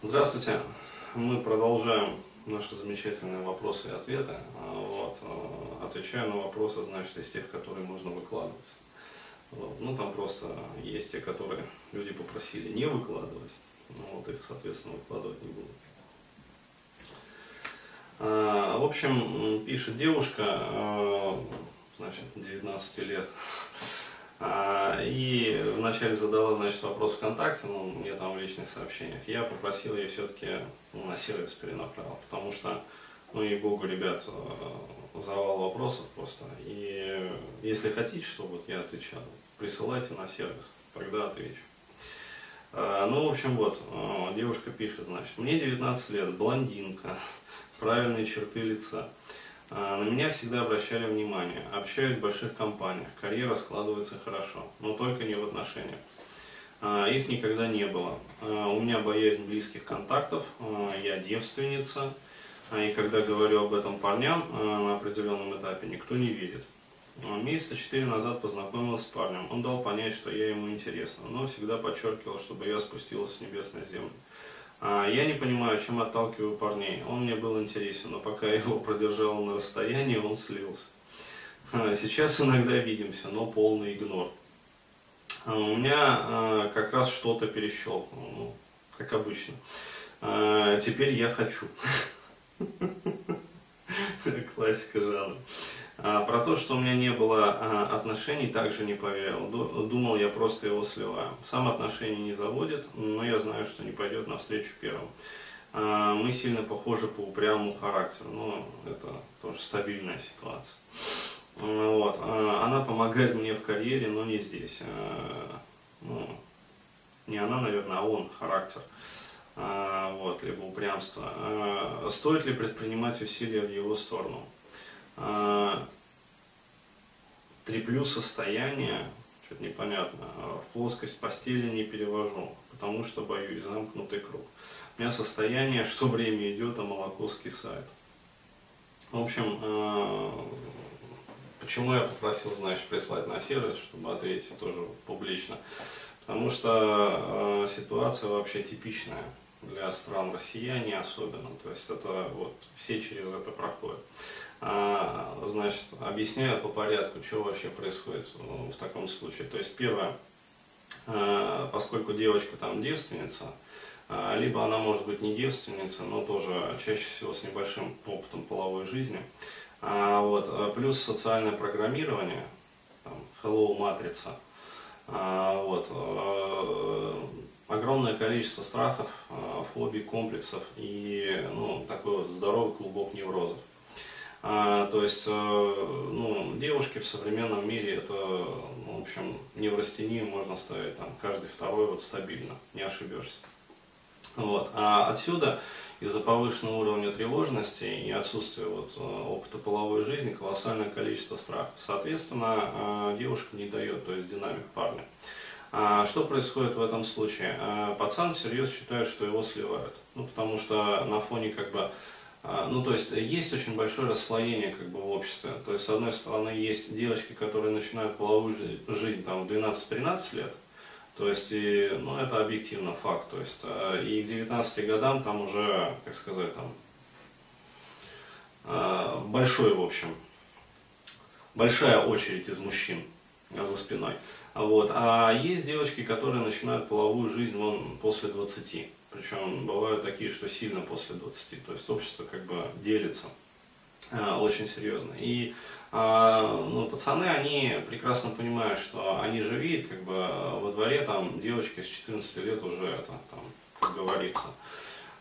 Здравствуйте. Мы продолжаем наши замечательные вопросы и ответы. А, вот. а, Отвечаю на вопросы, значит, из тех, которые можно выкладывать. Вот. Ну, там просто есть те, которые люди попросили не выкладывать. Ну, вот их, соответственно, выкладывать не буду. А, В общем, пишет девушка, значит, 19 лет, а, и вначале задала, значит, вопрос ВКонтакте, ну, мне там в личных сообщениях. Я попросил ее все-таки ну, на сервис перенаправил, потому что, ну, и богу, ребят, э, завал вопросов просто. И если хотите, чтобы я отвечал, присылайте на сервис, тогда отвечу. А, Ну, в общем, вот, э, девушка пишет, значит, мне 19 лет, блондинка, правильные черты лица. А, На меня всегда обращали внимание, общаюсь в больших компаниях, карьера складывается хорошо, но только не в отношениях. А, Их никогда не было. А, У меня боязнь близких контактов, я девственница, и когда говорю об этом парням на определенном этапе, никто не верит. Месяца четыре назад познакомилась с парнем. Он дал понять, что я ему интересна, но всегда подчеркивал, чтобы я спустилась с небес на землю. А, Я не понимаю, чем отталкиваю парней. Он мне был интересен, но пока я его продержал на расстоянии, он слился. А, Сейчас иногда видимся, но полный игнор. А, У меня как раз что-то перещелкнуло, ну, как обычно. Теперь я хочу. Классика жанра. А, Про то, что у меня не было а, отношений, также не поверил. Ду- Думал, я просто его сливаю. Сам отношения не заводит, но я знаю, что не пойдет навстречу первым. А, Мы сильно похожи по упрямому характеру, но это тоже стабильная ситуация. Вот. Она помогает мне в карьере, но не здесь. Ну, не она, наверное, а он, характер. Вот, либо упрямство. Стоит ли предпринимать усилия в его сторону? А, Треплю состояние, что-то непонятно, а, в плоскость постели не перевожу, потому что боюсь, замкнутый круг. У меня состояние, что время идет, а молоко скисает. В общем, а, почему я попросил, значит, прислать на сервис, чтобы ответить тоже публично? Потому что ситуация вообще типичная для стран россияне особенно. То есть это вот все через это проходят. А, значит, объясняю по порядку, что вообще происходит э, в таком случае. То есть первое, э, поскольку девочка там девственница, э, либо она может быть не девственница, но тоже чаще всего с небольшим опытом половой жизни. А, вот, плюс социальное программирование, там, hello матрица, а, вот, огромное количество страхов, фобий, комплексов и ну, такой вот здоровый клубок неврозов. А, то есть, э, ну, девушки в современном мире это, ну, в общем, неврастению можно ставить там каждый второй вот стабильно, не ошибешься. Вот. А отсюда из-за повышенного уровня тревожности и отсутствия вот, э, опыта половой жизни колоссальное количество страхов. Соответственно, э, девушка не дает, то есть динамик парня. А Что происходит в этом случае? Пацан всерьез считает, что его сливают. Ну, потому что на фоне как бы ну, то есть есть очень большое расслоение как бы в обществе. То есть, с одной стороны, есть девочки, которые начинают половую жи- жизнь там в 12-13 лет. То есть, и, ну, это объективно факт. То есть, э, и к 19 годам там уже, как сказать, там э, большой, в общем, большая очередь из мужчин за спиной. Вот. А есть девочки, которые начинают половую жизнь вон после 20. Причем бывают такие, что сильно после 20. То есть общество как бы делится э, очень серьезно. И а, ну, пацаны, они прекрасно понимают, что они же видят, как бы во дворе там девочки с 14 лет уже это, там, говорится,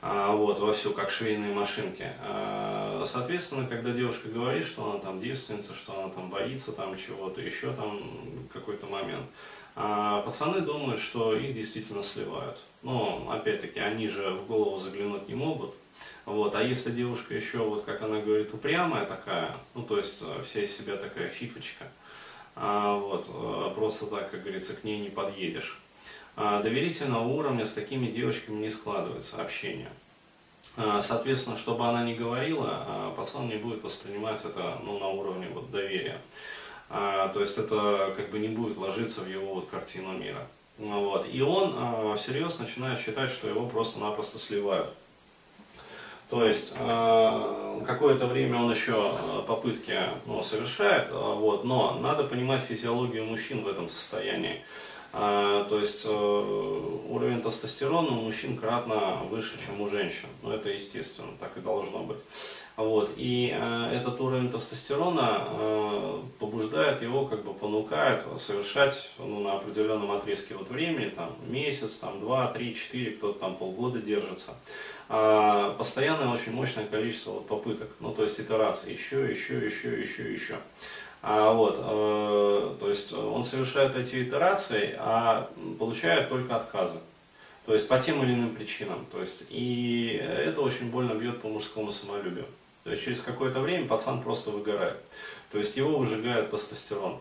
а, вот, вовсю, как швейные машинки. А, Соответственно, когда девушка говорит, что она там девственница, что она там боится там чего-то, еще там какой-то момент, а пацаны думают, что их действительно сливают. Но, опять-таки, они же в голову заглянуть не могут. Вот. А если девушка еще, вот как она говорит, упрямая такая, ну, то есть э, вся из себя такая фифочка, а, вот, э, просто так, как говорится, к ней не подъедешь. А, доверительного уровня с такими девочками не складывается общение. Соответственно, чтобы она не говорила, пацан не будет воспринимать это ну, на уровне вот, доверия. А, То есть это как бы не будет ложиться в его вот, картину мира. Вот. И он э, всерьез начинает считать, что его просто-напросто сливают. То есть э, какое-то время он еще попытки ну, совершает, вот, но надо понимать физиологию мужчин в этом состоянии. А, то есть э, уровень тестостерона у мужчин кратно выше, чем у женщин. Ну, это естественно, так и должно быть. Вот. И э, этот уровень тестостерона э, побуждает его, как бы понукает совершать ну, на определенном отрезке вот времени, там, месяц, там, два, три, четыре, кто-то там полгода держится. Э, постоянное очень мощное количество вот, попыток, ну то есть итераций, еще, еще, еще, еще, еще. А, вот, он совершает эти итерации, а получает только отказы. То есть по тем или иным причинам. То есть, и это очень больно бьет по мужскому самолюбию. То есть через какое-то время пацан просто выгорает. То есть его выжигает тестостерон.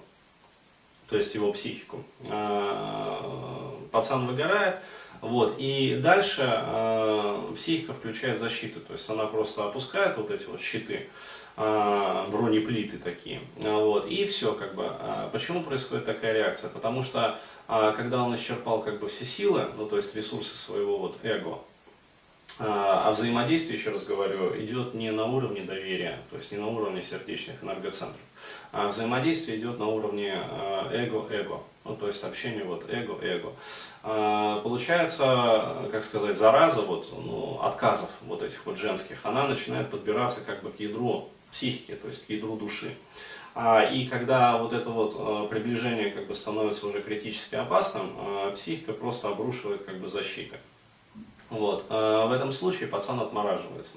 То есть его психику. А, пацан выгорает, вот, и дальше э, психика включает защиту, то есть она просто опускает вот эти вот щиты, бронеплиты такие, вот, и все, как бы. А почему происходит такая реакция? Потому что, когда он исчерпал, как бы, все силы, ну, то есть ресурсы своего вот эго, а взаимодействие, еще раз говорю, идет не на уровне доверия, то есть не на уровне сердечных энергоцентров, а взаимодействие идет на уровне эго-эго, ну, то есть общение вот эго-эго. А, получается, как сказать, зараза вот, ну, отказов вот этих вот женских, она начинает подбираться как бы к ядру психики, то есть к ядру души. А, и когда вот это вот а, приближение как бы становится уже критически опасным, психика просто обрушивает как бы защиты. Вот. В этом случае пацан отмораживается.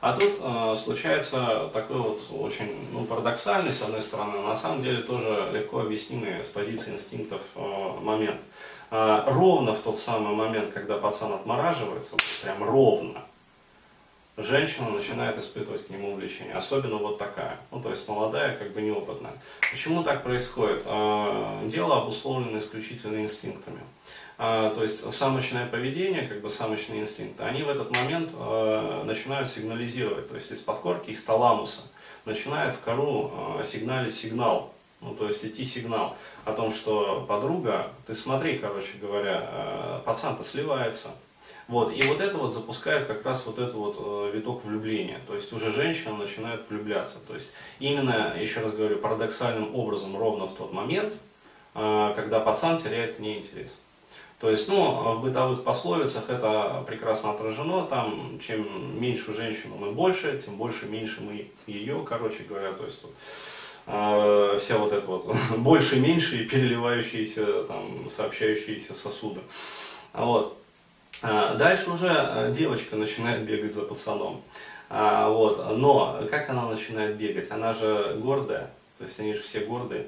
А тут случается такой вот очень ну, парадоксальный, с одной стороны, на самом деле тоже легко объяснимый с позиции инстинктов момент. Ровно в тот самый момент, когда пацан отмораживается, прям ровно, женщина начинает испытывать к нему влечение, особенно вот такая, ну то есть молодая, как бы неопытная. Почему так происходит? Дело обусловлено исключительно инстинктами. То есть самочное поведение, как бы самочные инстинкты, они в этот момент начинают сигнализировать, то есть из подкорки, из таламуса начинает в кору сигналить сигнал, ну, то есть идти сигнал о том, что подруга, ты смотри, короче говоря, пацан-то сливается, вот, и вот это вот запускает как раз вот этот вот э, виток влюбления. То есть уже женщина начинает влюбляться. То есть именно, еще раз говорю, парадоксальным образом ровно в тот момент, э, когда пацан теряет к ней интерес. То есть, ну, в бытовых пословицах это прекрасно отражено, там, чем меньше женщину мы больше, тем больше, меньше мы ее, короче говоря, то есть, э, вся вот эта вот больше, меньше и переливающиеся, там, сообщающиеся сосуды. Вот. А, дальше уже э, девочка начинает бегать за пацаном. А, вот. Но как она начинает бегать? Она же гордая, то есть они же все гордые.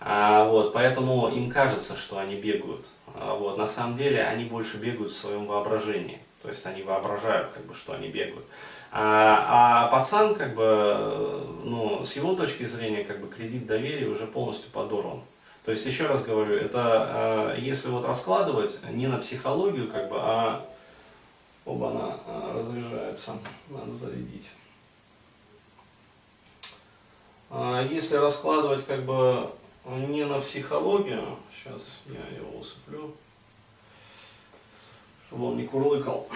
А, вот. Поэтому им кажется, что они бегают. Вот. На самом деле они больше бегают в своем воображении. То есть они воображают, как бы, что они бегают. А, а пацан, как бы, ну, с его точки зрения, как бы, кредит доверия уже полностью подорван. То есть, еще раз говорю, это э, если вот раскладывать не на психологию, как бы, а оба она разряжается, надо зарядить. А если раскладывать как бы не на психологию, сейчас я его усыплю, чтобы он не курлыкал.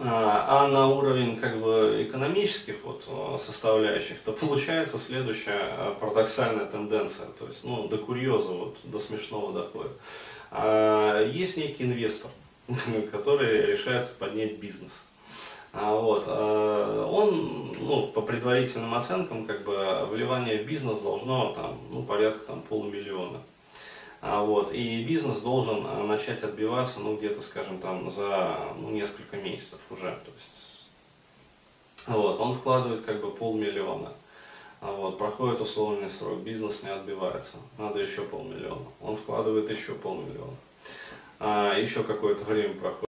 А, а на уровень как бы экономических вот а, составляющих, то получается следующая а, парадоксальная тенденция, то есть ну, до курьеза, вот, до смешного доходит. Есть некий инвестор, который решается поднять бизнес. Вот. Он, ну, по предварительным оценкам, как бы, вливание в бизнес должно там, ну, порядка там, полумиллиона. А, вот, и бизнес должен а, начать отбиваться, ну, где-то, скажем, там, за ну, несколько месяцев уже. То есть, вот, он вкладывает как бы полмиллиона. А вот, проходит условный срок, бизнес не отбивается, надо еще полмиллиона. Он вкладывает еще полмиллиона. А, еще какое-то время проходит.